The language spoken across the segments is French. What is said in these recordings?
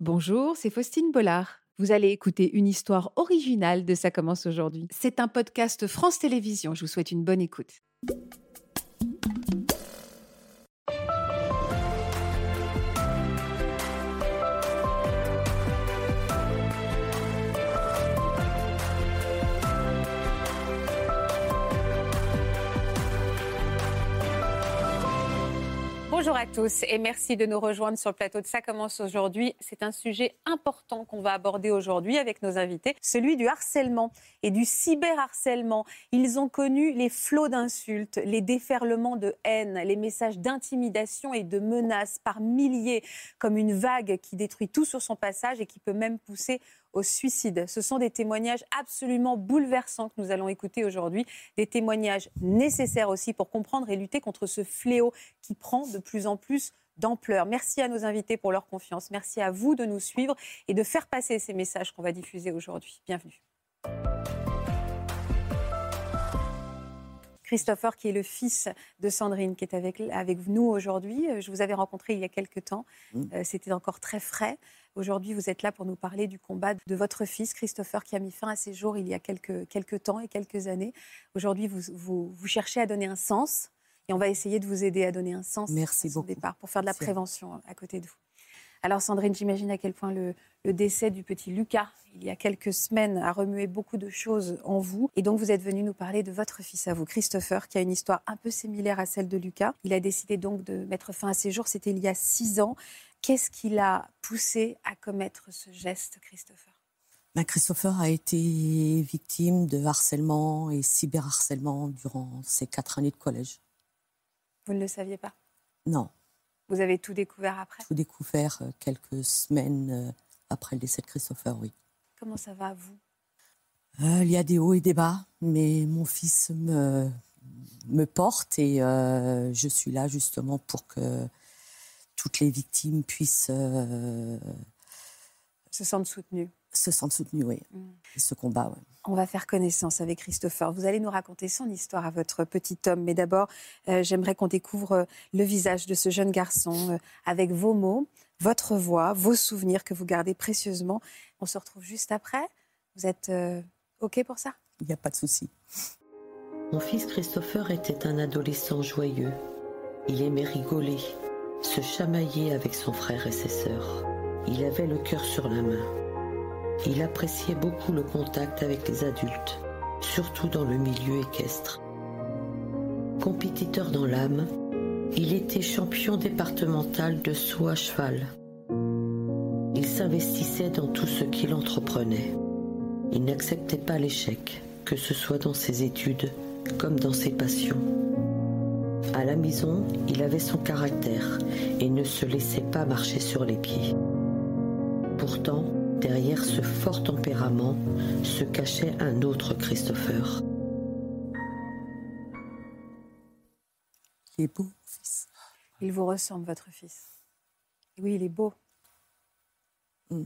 Bonjour, c'est Faustine Bollard. Vous allez écouter une histoire originale de Ça commence aujourd'hui. C'est un podcast France Télévisions. Je vous souhaite une bonne écoute. Bonjour à tous et merci de nous rejoindre sur le plateau de Ça commence aujourd'hui. C'est un sujet important qu'on va aborder aujourd'hui avec nos invités, celui du harcèlement et du cyberharcèlement. Ils ont connu les flots d'insultes, les déferlements de haine, les messages d'intimidation et de menaces par milliers, comme une vague qui détruit tout sur son passage et qui peut même pousser au suicide. Ce sont des témoignages absolument bouleversants que nous allons écouter aujourd'hui, des témoignages nécessaires aussi pour comprendre et lutter contre ce fléau qui prend de plus en plus d'ampleur. Merci à nos invités pour leur confiance. Merci à vous de nous suivre et de faire passer ces messages qu'on va diffuser aujourd'hui. Bienvenue. Christopher, qui est le fils de Sandrine, qui est avec, avec nous aujourd'hui. Je vous avais rencontré il y a quelques temps. Mmh. Euh, c'était encore très frais. Aujourd'hui, vous êtes là pour nous parler du combat de votre fils, Christopher, qui a mis fin à ses jours il y a quelques, quelques temps et quelques années. Aujourd'hui, vous, vous, cherchez à donner un sens et on va essayer de vous aider à donner un sens Merci à son départ pour faire de la prévention à côté de vous. Alors Sandrine, j'imagine à quel point le, le, décès du petit Lucas, il y a quelques semaines, a remué beaucoup de choses en vous. Et donc vous êtes venu nous parler de votre fils à vous, Christopher, qui a une histoire un peu similaire à celle de Lucas. Il a décidé donc de mettre fin à ses jours, c'était il y a six ans. Qu'est-ce qui l'a poussé à commettre ce geste, Christopher? Ben, Christopher a été victime de harcèlement et cyberharcèlement durant ses quatre années de collège. Vous ne le saviez pas? Non. Vous avez tout découvert après? Tout découvert euh, quelques semaines euh, après le décès de Christopher, oui. Comment ça va, vous? Euh, Il y a des hauts et des bas, mais mon fils me, me porte et je suis là justement pour que toutes les victimes puissent euh, se sentent soutenues. Se sentent soutenues, oui. Mm. Ce combat, oui. On va faire connaissance avec Christopher. Vous allez nous raconter son histoire à votre petit homme. Mais d'abord, euh, j'aimerais qu'on découvre euh, le visage de ce jeune garçon avec vos mots, votre voix, vos souvenirs que vous gardez précieusement. On se retrouve juste après. Vous êtes OK pour ça? Il n'y a pas de souci. Mon fils Christopher était un adolescent joyeux. Il aimait rigoler, se chamailler avec son frère et ses sœurs. Il avait le cœur sur la main. Il appréciait beaucoup le contact avec les adultes, surtout dans le milieu équestre. Compétiteur dans l'âme, il était champion départemental de saut à cheval. Il s'investissait dans tout ce qu'il entreprenait. Il n'acceptait pas l'échec, que ce soit dans ses études comme dans ses passions. À la maison, il avait son caractère et ne se laissait pas marcher sur les pieds. Pourtant, derrière ce fort tempérament se cachait un autre Christopher. Il est beau, fils. Il vous ressemble, votre fils. Oui, il est beau. Mm.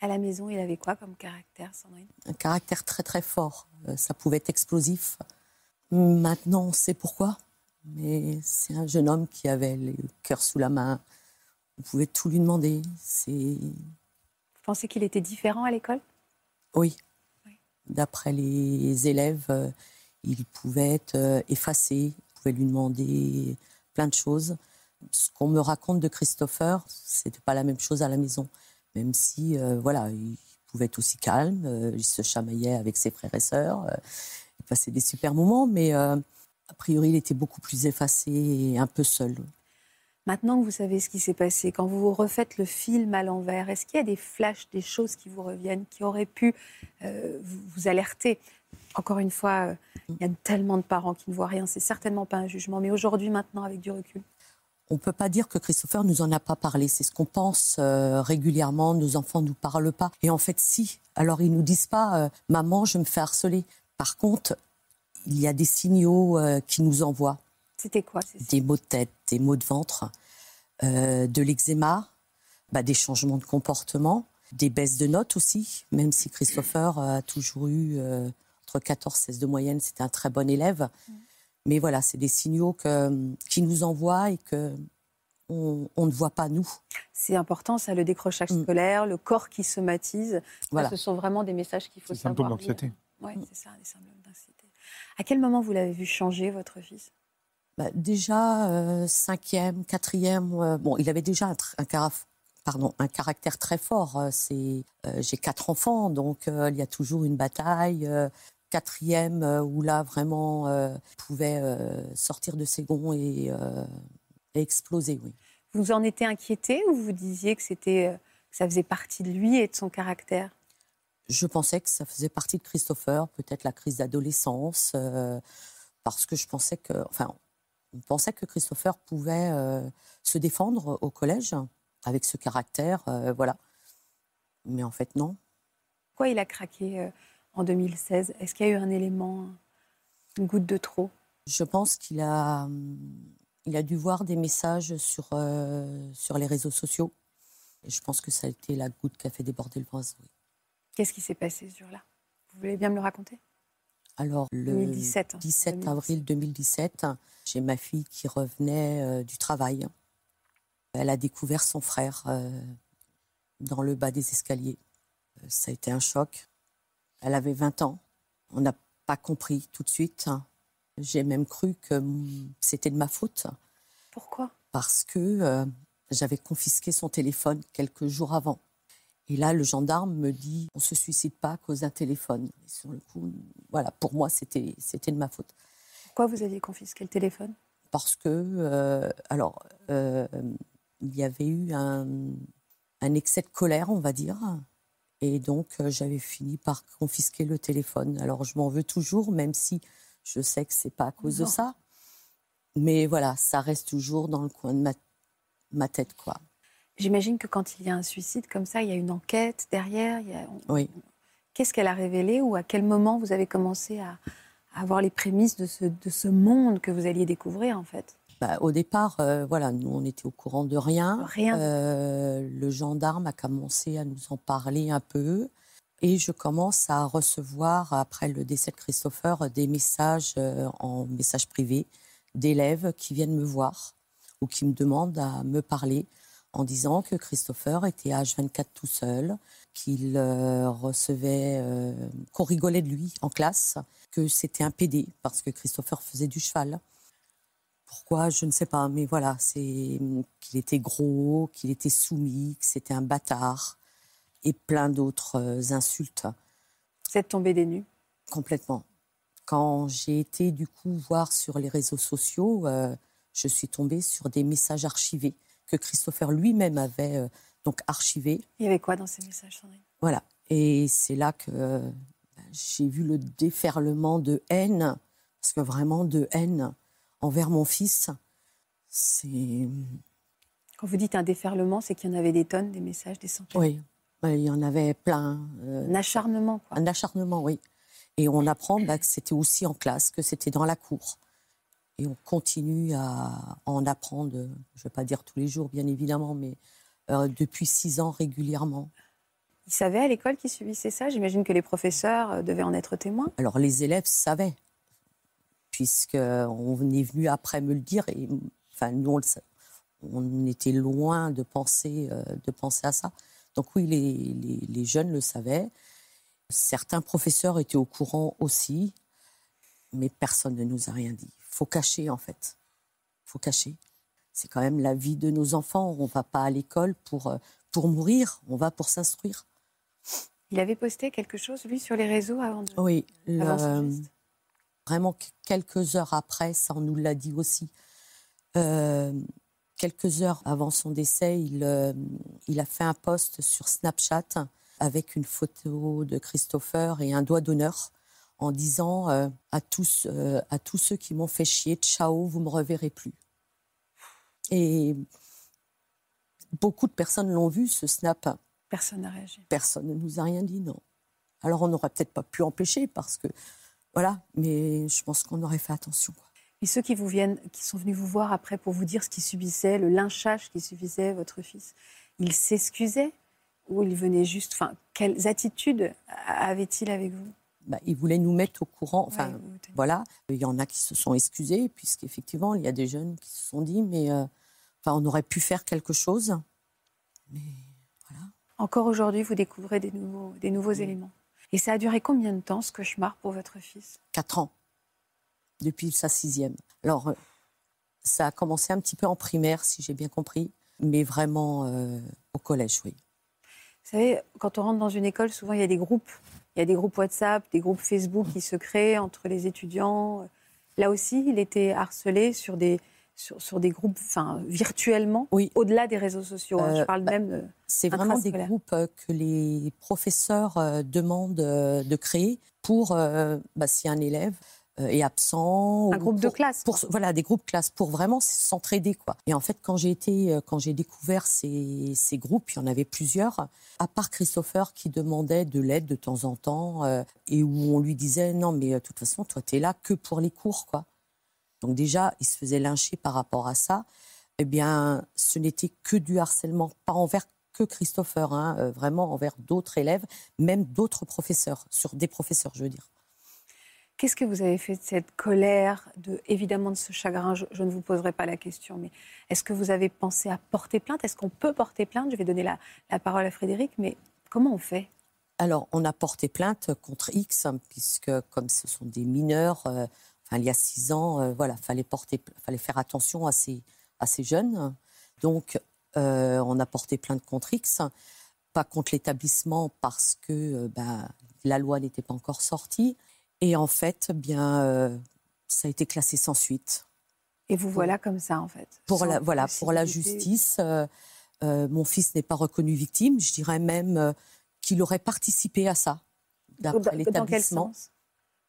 À la maison, il avait quoi comme caractère, Sandrine? Un caractère très très fort. Euh, ça pouvait être explosif. Maintenant, on sait pourquoi. Mais c'est un jeune homme qui avait le cœur sous la main. Vous pouvez tout lui demander. C'est. Pensez qu'il était différent à l'école? Oui. D'après les élèves, euh, il pouvait être euh, effacé. Vous pouvez lui demander plein de choses. Ce qu'on me raconte de Christopher, c'était pas la même chose à la maison. Même si, euh, voilà, il pouvait être aussi calme. il se chamaillait avec ses frères et sœurs. il passait des super moments, mais a priori, il était beaucoup plus effacé et un peu seul. Maintenant que vous savez ce qui s'est passé, quand vous refaites le film à l'envers, est-ce qu'il y a des flashs, des choses qui vous reviennent, qui auraient pu euh, vous alerter? Encore une fois, euh, il y a tellement de parents qui ne voient rien, c'est certainement pas un jugement, mais aujourd'hui, maintenant, avec du recul on ne peut pas dire que Christopher nous en a pas parlé. C'est ce qu'on pense euh, régulièrement. Nos enfants ne nous parlent pas. Et en fait, si. Alors, ils nous disent pas, maman, je me fais harceler. Par contre, il y a des signaux euh, qui nous envoient. C'était quoi Des maux de tête, des maux de ventre, euh, de l'eczéma, bah, des changements de comportement, des baisses de notes aussi, même si Christopher a toujours eu euh, entre 14 et 16 de moyenne, c'était un très bon élève. Mm. Mais voilà, c'est des signaux que, qui nous envoient et que on, ne voit pas nous. C'est important, ça, le décrochage mm. scolaire, le corps qui somatise. Voilà. ce sont vraiment des messages qu'il faut savoir. Symptômes d'anxiété. Oui, c'est ça, des symptômes d'anxiété. À quel moment vous l'avez vu changer, votre fils? Bah, Déjà, euh, cinquième, quatrième, euh, bon, il avait déjà un, un, pardon, un caractère très fort. Euh, c'est, j'ai quatre enfants, donc il y a toujours une bataille quatrième où là vraiment pouvait sortir de ses gonds et, exploser. Oui. Vous en étiez inquiété ou vous disiez que c'était que ça faisait partie de lui et de son caractère? Je pensais que ça faisait partie de Christopher, peut-être la crise d'adolescence, parce que je pensais que, enfin, on pensait que Christopher pouvait se défendre au collège avec ce caractère, voilà. Mais en fait, non. Pourquoi il a craqué en 2016 Est-ce qu'il y a eu un élément, une goutte de trop? Je pense qu'il a, il a dû voir des messages sur, sur les réseaux sociaux. Et je pense que ça a été la goutte qui a fait déborder le vase. Qu'est-ce qui s'est passé ce jour-là? Vous voulez bien me le raconter? Alors, le 17 hein, avril 2017, j'ai ma fille qui revenait du travail. Elle a découvert son frère dans le bas des escaliers. Ça a été un choc. Elle avait 20 ans. On n'a pas compris tout de suite. J'ai même cru que c'était de ma faute. Pourquoi? Parce que euh, j'avais confisqué son téléphone quelques jours avant. Et là, le gendarme me dit on se suicide pas à cause d'un téléphone. sur le coup, voilà, pour moi, c'était c'était de ma faute. Pourquoi vous aviez confisqué le téléphone? Parce que, euh, alors, euh, il y avait eu un, un excès de colère, on va dire. Et donc, euh, j'avais fini par confisquer le téléphone. Alors, je m'en veux toujours, même si je sais que c'est pas à cause de ça. Mais voilà, ça reste toujours dans le coin de ma, tête, quoi. J'imagine que quand il y a un suicide comme ça, il y a une enquête derrière. Oui. Qu'est-ce qu'elle a révélé ou à quel moment vous avez commencé à, avoir les prémices de ce, de ce monde que vous alliez découvrir, en fait? Bah, au départ, euh, voilà, nous, on était au courant de rien. Rien. Euh, le gendarme a commencé à nous en parler un peu. Et je commence à recevoir, après le décès de Christopher, des messages euh, en message privé d'élèves qui viennent me voir ou qui me demandent à me parler en disant que Christopher était à H24 tout seul, qu'il recevait, qu'on rigolait de lui en classe, que c'était un PD parce que Christopher faisait du cheval pourquoi, je ne sais pas, mais voilà, c'est qu'il était gros, qu'il était soumis, que c'était un bâtard et plein d'autres euh, insultes. Vous êtes tombée des nues? Complètement. Quand j'ai été du coup voir sur les réseaux sociaux, euh, je suis tombée sur des messages archivés que Christopher lui-même avait euh, donc archivés. Il y avait quoi dans ces messages, Sandrine? Voilà. Et c'est là que j'ai vu le déferlement de haine, parce que vraiment de haine envers mon fils. C'est. Quand vous dites un déferlement, c'est qu'il y en avait des tonnes, des messages, des centaines? Oui, il y en avait plein. Euh, un acharnement, quoi. Un acharnement, oui. Et on apprend bah, que c'était aussi en classe, que c'était dans la cour. Et on continue à en apprendre, je ne vais pas dire tous les jours, bien évidemment, mais euh, depuis six ans régulièrement. Ils savaient à l'école qu'ils subissaient ça? J'imagine que les professeurs euh, devaient en être témoins. Alors les élèves savaient puisqu'on est venu après me le dire. Et, enfin, nous, on, était loin de penser, euh, de penser à ça. Donc oui, les, les, jeunes le savaient. Certains professeurs étaient au courant aussi, mais personne ne nous a rien dit. Faut cacher, en fait. Faut cacher. C'est quand même la vie de nos enfants. On ne va pas à l'école pour, euh, pour mourir, on va pour s'instruire. Il avait posté quelque chose, lui, sur les réseaux avant de... Oui, vraiment quelques heures après, ça on nous l'a dit aussi. Euh, quelques heures avant son décès, il, euh, il a fait un post sur Snapchat avec une photo de Christopher et un doigt d'honneur en disant euh, à, tous, à tous ceux qui m'ont fait chier, ciao, vous me reverrez plus. Et beaucoup de personnes l'ont vu, ce snap. Personne n'a réagi. Personne ne nous a rien dit, non. Alors on n'aurait peut-être pas pu empêcher parce que voilà, mais je pense qu'on aurait fait attention. Et ceux qui vous viennent, qui sont venus vous voir après pour vous dire ce qui subissait, le lynchage qui subissait votre fils, ils s'excusaient ou ils venaient juste. Enfin, quelles attitudes avait-il avec vous? Bah, il voulait nous mettre au courant. Enfin, voilà. Il y en a qui se sont excusés, puisqu'effectivement, il y a des jeunes qui se sont dit, mais euh, Enfin, on aurait pu faire quelque chose. Mais voilà. Encore aujourd'hui, vous découvrez des nouveaux, des nouveaux éléments. Et ça a duré combien de temps, ce cauchemar, pour votre fils? Quatre ans, depuis sa sixième. Alors, euh, ça a commencé un petit peu en primaire, si j'ai bien compris, mais vraiment euh, au collège, oui. Vous savez, quand on rentre dans une école, souvent il y a des groupes. Il y a des groupes WhatsApp, des groupes Facebook qui se créent entre les étudiants. Là aussi, il était harcelé sur des, sur, des groupes, enfin, virtuellement, oui. au-delà des réseaux sociaux. Hein. Je euh, parle bah, même. C'est vraiment des groupes euh, que les professeurs euh, demandent de créer pour, bah, si un élève est absent. Un groupe de classe. Pour, voilà, des groupes classe pour vraiment s'entraider. quoi. Et en fait, quand j'ai été, quand j'ai découvert ces, ces, groupes, il y en avait plusieurs, à part Christopher qui demandait de l'aide de temps en temps et où on lui disait non, mais de toute façon, toi, tu es là que pour les cours. quoi. Donc déjà, il se faisait lyncher par rapport à ça. Eh bien, ce n'était que du harcèlement, pas envers que Christopher, hein, euh, vraiment envers d'autres élèves, même d'autres professeurs, sur des professeurs, je veux dire. Qu'est-ce que vous avez fait de cette colère, de, évidemment de ce chagrin? Je, ne vous poserai pas la question, mais est-ce que vous avez pensé à porter plainte? Est-ce qu'on peut porter plainte? Je vais donner la, parole à Frédéric, mais comment on fait? Alors, on a porté plainte contre X, hein, puisque comme ce sont des mineurs, euh, il y a six ans, euh, voilà, fallait fallait faire attention à ces, jeunes. Donc, euh, on a porté plainte contre X, pas contre l'établissement parce que euh, bah, la loi n'était pas encore sortie. Et en fait, bien, ça a été classé sans suite. Et vous voilà comme ça, en fait. Pour la, voilà, pour la justice, mon fils n'est pas reconnu victime. Je dirais même qu'il aurait participé à ça, d'après l'établissement.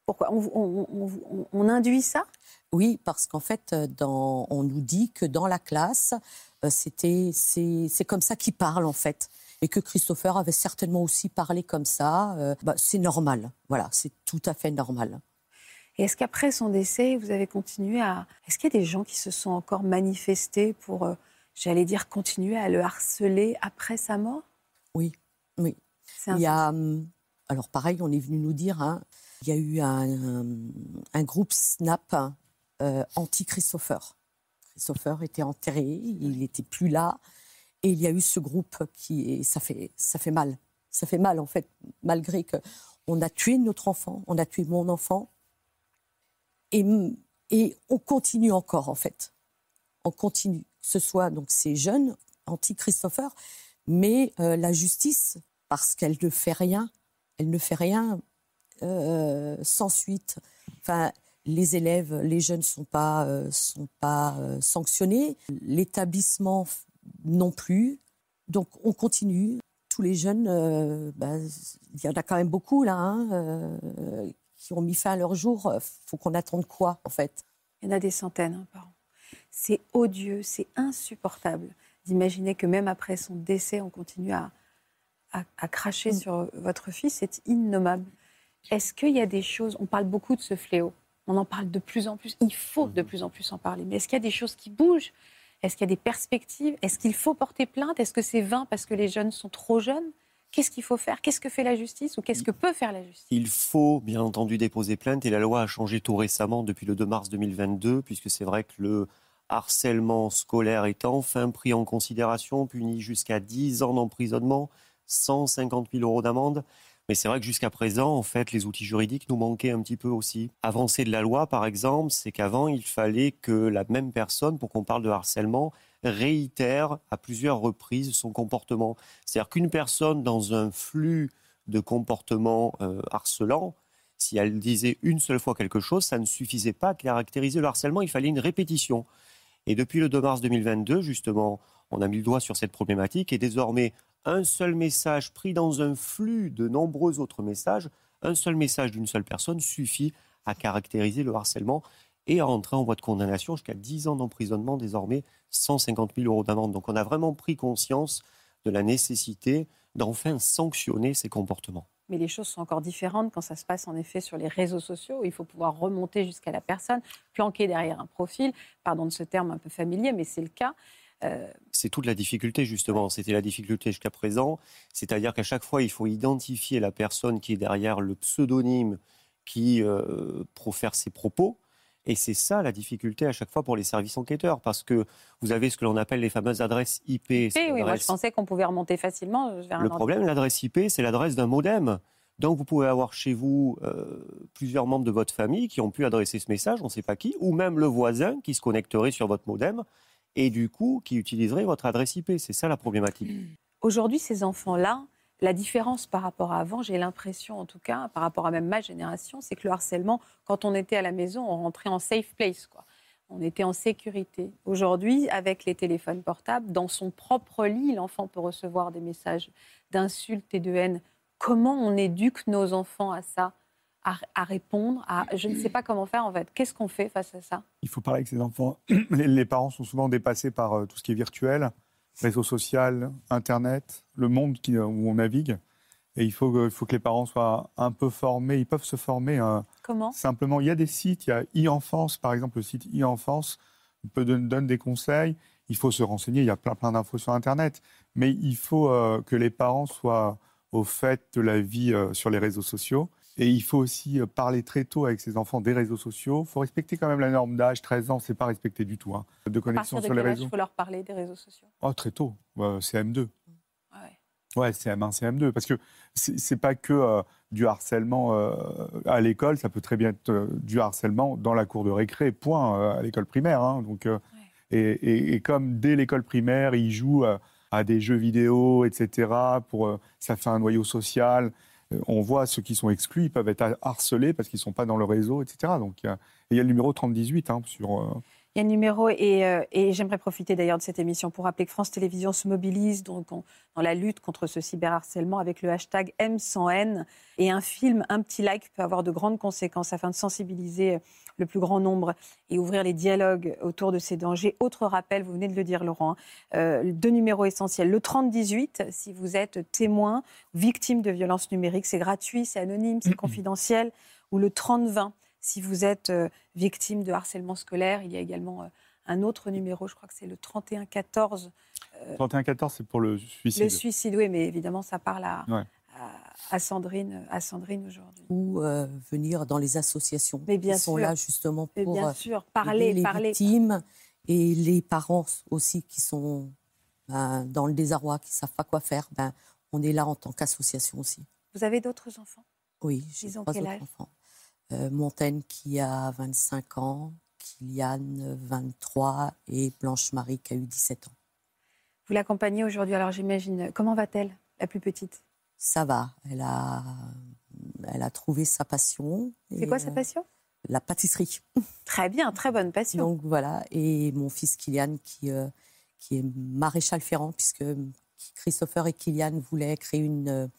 Pourquoi? On, induit ça? Oui, parce qu'en fait, euh, dans, on nous dit que dans la classe, euh, c'était, c'est, comme ça qu'il parle en fait. Et que Christopher avait certainement aussi parlé comme ça. Euh, bah, c'est normal. Voilà, c'est tout à fait normal. Et est-ce qu'après son décès, vous avez continué à. Est-ce qu'il y a des gens qui se sont encore manifestés pour, j'allais dire, continuer à le harceler après sa mort? Oui, oui. Il y a. Hum, alors pareil, on est venu nous dire, hein, il y a eu un, groupe Snap euh, anti-Christopher. Christopher était enterré, il n'était plus là. Et il y a eu ce groupe qui. ça, fait, ça fait mal. Ça fait mal, en fait, malgré que on a tué notre enfant, on a tué mon enfant. Et, et on continue encore, en fait. On continue. Que ce soit donc ces jeunes anti-Christopher, mais euh, la justice, parce qu'elle ne fait rien, elle ne fait rien euh, sans suite. Enfin, les élèves, les jeunes ne sont pas, euh, sont pas sanctionnés, l'établissement non plus. Donc on continue. Tous les jeunes, bah, il y en a quand même beaucoup là, hein, qui ont mis fin à leur jour. faut qu'on attende quoi en fait? Il y en a des centaines hein, par an. C'est odieux, c'est insupportable d'imaginer que même après son décès, on continue à, à cracher mm. sur votre fils. C'est innommable. Est-ce qu'il y a des choses, on parle beaucoup de ce fléau, on en parle de plus en plus, il faut de mhm. plus en plus en parler, mais est-ce qu'il y a des choses qui bougent? Est-ce qu'il y a des perspectives? Est-ce qu'il faut porter plainte? Est-ce que c'est vain parce que les jeunes sont trop jeunes? Qu'est-ce qu'il faut faire? Qu'est-ce que fait la justice ou qu'est-ce que peut faire la justice? Il faut bien entendu déposer plainte et la loi a changé tout récemment depuis le 2 mars 2022 puisque c'est vrai que le harcèlement scolaire est enfin pris en considération, puni jusqu'à 10 ans d'emprisonnement, 150 000 euros d'amende. Mais c'est vrai que jusqu'à présent, en fait, les outils juridiques nous manquaient un petit peu aussi. Avancée de la loi, par exemple, c'est qu'avant, il fallait que la même personne, pour qu'on parle de harcèlement, réitère à plusieurs reprises son comportement. C'est-à-dire qu'une personne dans un flux de comportement euh, harcelant, si elle disait une seule fois quelque chose, ça ne suffisait pas à caractériser le harcèlement, il fallait une répétition. Et depuis le 2 mars 2022, justement, on a mis le doigt sur cette problématique et désormais, un seul message pris dans un flux de nombreux autres messages, un seul message d'une seule personne suffit à caractériser le harcèlement et à entrer en voie de condamnation jusqu'à 10 ans d'emprisonnement, désormais 150 000 euros d'amende. Donc on a vraiment pris conscience de la nécessité d'enfin sanctionner ces comportements. Mais les choses sont encore différentes quand ça se passe en effet sur les réseaux sociaux. Il faut pouvoir remonter jusqu'à la personne, planquer derrière un profil. Pardon de ce terme un peu familier, mais c'est le cas. Euh, c'est toute la difficulté, justement. C'était la difficulté jusqu'à présent. C'est-à-dire qu'à chaque fois, il faut identifier la personne qui est derrière le pseudonyme qui euh, profère ses propos. Et c'est ça la difficulté à chaque fois pour les services enquêteurs, parce que vous avez ce que l'on appelle les fameuses adresses IP. Oui, oui moi je pensais qu'on pouvait remonter facilement euh, vers Le problème, l'adresse IP, c'est l'adresse d'un modem. Donc vous pouvez avoir chez vous euh, plusieurs membres de votre famille qui ont pu adresser ce message, on ne sait pas qui, ou même le voisin qui se connecterait sur votre modem et du coup qui utiliserait votre adresse IP. C'est ça la problématique. Aujourd'hui, ces enfants-là, la différence par rapport à avant, j'ai l'impression en tout cas, par rapport à même ma génération, c'est que le harcèlement, quand on était à la maison, on rentrait en safe place. Quoi. On était en sécurité. Aujourd'hui, avec les téléphones portables, dans son propre lit, l'enfant peut recevoir des messages d'insultes et de haine. Comment on éduque nos enfants à ça? À, répondre à je ne sais pas comment faire en fait. Qu'est-ce qu'on fait face à ça? Il faut parler avec ces enfants. Les, parents sont souvent dépassés par euh, tout ce qui est virtuel réseau social, Internet, le monde qui, où on navigue. Et il faut, il faut que les parents soient un peu formés. Ils peuvent se former. Hein. Comment? Simplement, il y a des sites. Il y a e-enfance, par exemple, le site e-enfance peut donne, des conseils. Il faut se renseigner. Il y a plein, plein d'infos sur Internet. Mais il faut euh, que les parents soient au fait de la vie euh, sur les réseaux sociaux. Et il faut aussi euh, parler très tôt avec ses enfants des réseaux sociaux. Il faut respecter quand même la norme d'âge. 13 ans, c'est pas respecté du tout. Hein, de connexion sur les réseaux. Il faut leur parler des réseaux sociaux? Oh, très tôt. CM2. Ouais. ouais, CM1, CM2. Parce que c'est pas que euh, du harcèlement euh, à l'école, ça peut très bien être du harcèlement dans la cour de récré, point, à l'école primaire. Hein. donc, et, et, comme dès l'école primaire, ils jouent à des jeux vidéo, etc., pour, ça fait un noyau social on voit ceux qui sont exclus, ils peuvent être harcelés parce qu'ils ne sont pas dans le réseau, etc. Donc il y a, le numéro 3018 hein, sur. Euh, il y a un numéro, euh, et, j'aimerais profiter d'ailleurs de cette émission pour rappeler que France Télévisions se mobilise donc, dans la lutte contre ce cyberharcèlement avec le hashtag M100N. Et un film, un petit like peut avoir de grandes conséquences afin de sensibiliser le plus grand nombre et ouvrir les dialogues autour de ces dangers. Autre rappel, vous venez de le dire Laurent, euh, deux numéros essentiels. Le 3018, si vous êtes témoin, victime de violences numériques, c'est gratuit, c'est anonyme, c'est confidentiel. Ou le 3020 si vous êtes euh, victime de harcèlement scolaire, il y a également euh, un autre numéro, je crois que c'est le 3114. 3114, c'est pour le suicide. Le suicide, oui, mais évidemment, ça parle à, à, Sandrine, à Sandrine aujourd'hui. Ou euh, venir dans les associations mais bien qui sont là justement pour bien sûr. Parler, les parler. victimes et les parents aussi qui sont ben, dans le désarroi, qui ne savent pas quoi faire. Ben, on est là en tant qu'association aussi. Vous avez d'autres enfants? Oui, j'ai trois autres enfants. Euh, Montaigne qui a 25 ans, Kylian 23 et Blanche-Marie qui a eu 17 ans. Vous l'accompagnez aujourd'hui, alors j'imagine. Comment va-t-elle, la plus petite? Ça va. Elle a, elle a trouvé sa passion. C'est quoi sa passion? La pâtisserie. Très bien, très bonne passion. Donc voilà. Et mon fils Kylian qui, euh, qui est maréchal ferrant, puisque Christopher et Kylian voulaient créer une,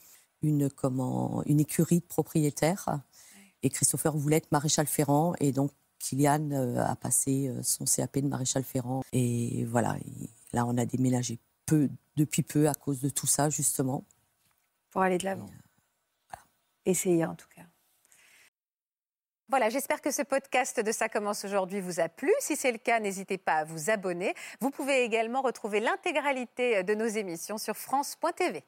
une, comment, une écurie de propriétaires et Christopher voulait être maréchal ferrant. Et donc, Kylian euh, a passé euh, son CAP de maréchal ferrant. Et voilà, là, on a déménagé peu, depuis peu à cause de tout ça, justement. Pour aller de l'avant. Euh, Essayez en tout cas. Voilà, j'espère que ce podcast de Ça commence aujourd'hui vous a plu. Si c'est le cas, n'hésitez pas à vous abonner. Vous pouvez également retrouver l'intégralité de nos émissions sur France.tv.